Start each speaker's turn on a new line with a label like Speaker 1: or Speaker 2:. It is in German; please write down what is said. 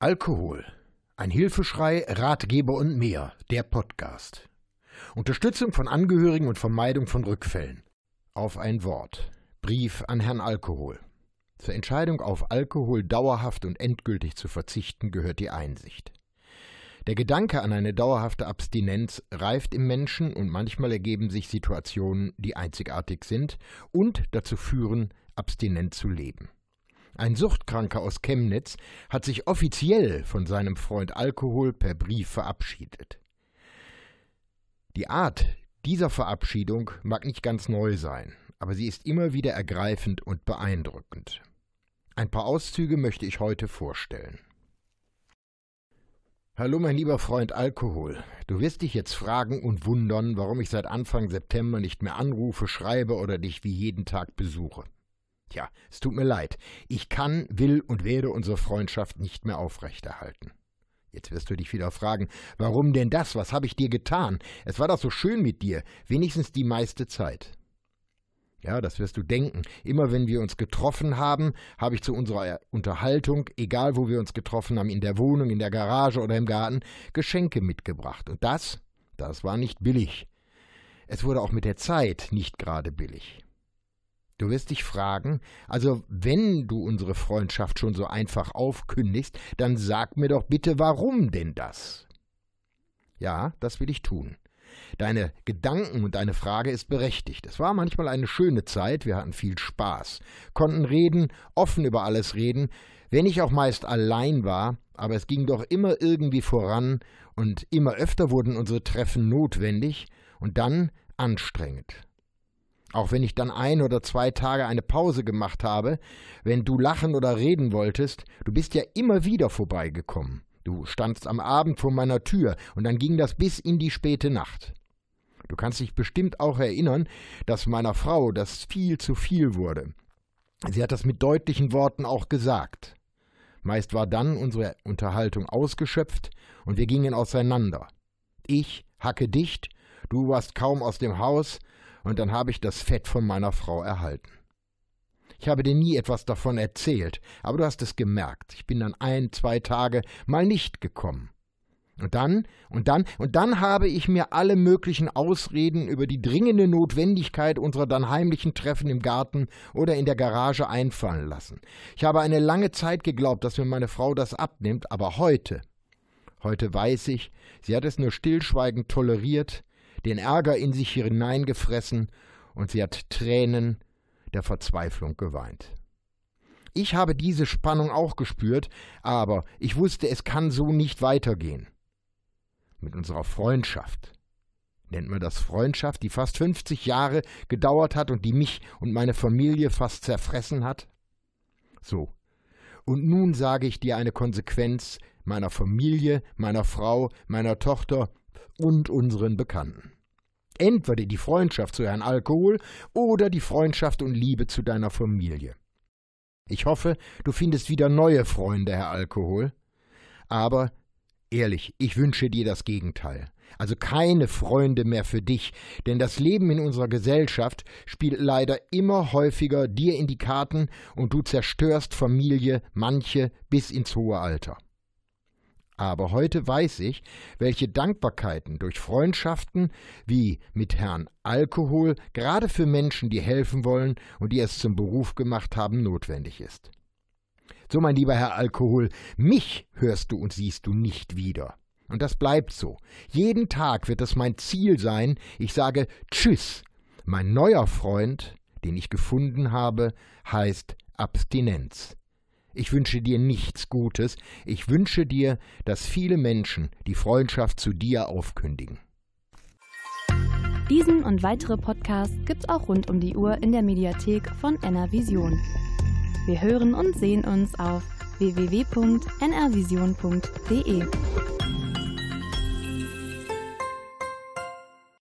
Speaker 1: Alkohol. Ein Hilfeschrei, Ratgeber und mehr. Der Podcast. Unterstützung von Angehörigen und Vermeidung von Rückfällen. Auf ein Wort. Brief an Herrn Alkohol. Zur Entscheidung auf Alkohol dauerhaft und endgültig zu verzichten gehört die Einsicht. Der Gedanke an eine dauerhafte Abstinenz reift im Menschen und manchmal ergeben sich Situationen, die einzigartig sind und dazu führen, abstinent zu leben. Ein Suchtkranker aus Chemnitz hat sich offiziell von seinem Freund Alkohol per Brief verabschiedet. Die Art dieser Verabschiedung mag nicht ganz neu sein, aber sie ist immer wieder ergreifend und beeindruckend. Ein paar Auszüge möchte ich heute vorstellen. Hallo mein lieber Freund Alkohol. Du wirst dich jetzt fragen und wundern, warum ich seit Anfang September nicht mehr anrufe, schreibe oder dich wie jeden Tag besuche. Tja, es tut mir leid. Ich kann, will und werde unsere Freundschaft nicht mehr aufrechterhalten. Jetzt wirst du dich wieder fragen, warum denn das? Was habe ich dir getan? Es war doch so schön mit dir, wenigstens die meiste Zeit. Ja, das wirst du denken. Immer wenn wir uns getroffen haben, habe ich zu unserer Unterhaltung, egal wo wir uns getroffen haben, in der Wohnung, in der Garage oder im Garten, Geschenke mitgebracht. Und das, das war nicht billig. Es wurde auch mit der Zeit nicht gerade billig. Du wirst dich fragen, also wenn du unsere Freundschaft schon so einfach aufkündigst, dann sag mir doch bitte, warum denn das? Ja, das will ich tun. Deine Gedanken und deine Frage ist berechtigt. Es war manchmal eine schöne Zeit, wir hatten viel Spaß, konnten reden, offen über alles reden, wenn ich auch meist allein war, aber es ging doch immer irgendwie voran und immer öfter wurden unsere Treffen notwendig und dann anstrengend. Auch wenn ich dann ein oder zwei Tage eine Pause gemacht habe, wenn du lachen oder reden wolltest, du bist ja immer wieder vorbeigekommen. Du standst am Abend vor meiner Tür, und dann ging das bis in die späte Nacht. Du kannst dich bestimmt auch erinnern, dass meiner Frau das viel zu viel wurde. Sie hat das mit deutlichen Worten auch gesagt. Meist war dann unsere Unterhaltung ausgeschöpft und wir gingen auseinander. Ich hacke dicht, du warst kaum aus dem Haus, und dann habe ich das Fett von meiner Frau erhalten. Ich habe dir nie etwas davon erzählt, aber du hast es gemerkt. Ich bin dann ein, zwei Tage mal nicht gekommen. Und dann, und dann, und dann habe ich mir alle möglichen Ausreden über die dringende Notwendigkeit unserer dann heimlichen Treffen im Garten oder in der Garage einfallen lassen. Ich habe eine lange Zeit geglaubt, dass mir meine Frau das abnimmt, aber heute, heute weiß ich, sie hat es nur stillschweigend toleriert, den Ärger in sich hineingefressen und sie hat Tränen der Verzweiflung geweint. Ich habe diese Spannung auch gespürt, aber ich wusste, es kann so nicht weitergehen. Mit unserer Freundschaft. Nennt man das Freundschaft, die fast 50 Jahre gedauert hat und die mich und meine Familie fast zerfressen hat? So. Und nun sage ich dir eine Konsequenz meiner Familie, meiner Frau, meiner Tochter und unseren Bekannten. Entweder die Freundschaft zu Herrn Alkohol oder die Freundschaft und Liebe zu deiner Familie. Ich hoffe, du findest wieder neue Freunde, Herr Alkohol. Aber ehrlich, ich wünsche dir das Gegenteil. Also keine Freunde mehr für dich, denn das Leben in unserer Gesellschaft spielt leider immer häufiger dir in die Karten und du zerstörst Familie, manche bis ins hohe Alter. Aber heute weiß ich, welche Dankbarkeiten durch Freundschaften wie mit Herrn Alkohol gerade für Menschen, die helfen wollen und die es zum Beruf gemacht haben, notwendig ist. So, mein lieber Herr Alkohol, mich hörst du und siehst du nicht wieder. Und das bleibt so. Jeden Tag wird es mein Ziel sein, ich sage Tschüss. Mein neuer Freund, den ich gefunden habe, heißt Abstinenz. Ich wünsche dir nichts Gutes, ich wünsche dir, dass viele Menschen die Freundschaft zu dir aufkündigen.
Speaker 2: Diesen und weitere Podcasts gibt's auch rund um die Uhr in der Mediathek von NRVision. Wir hören und sehen uns auf www.nrvision.de.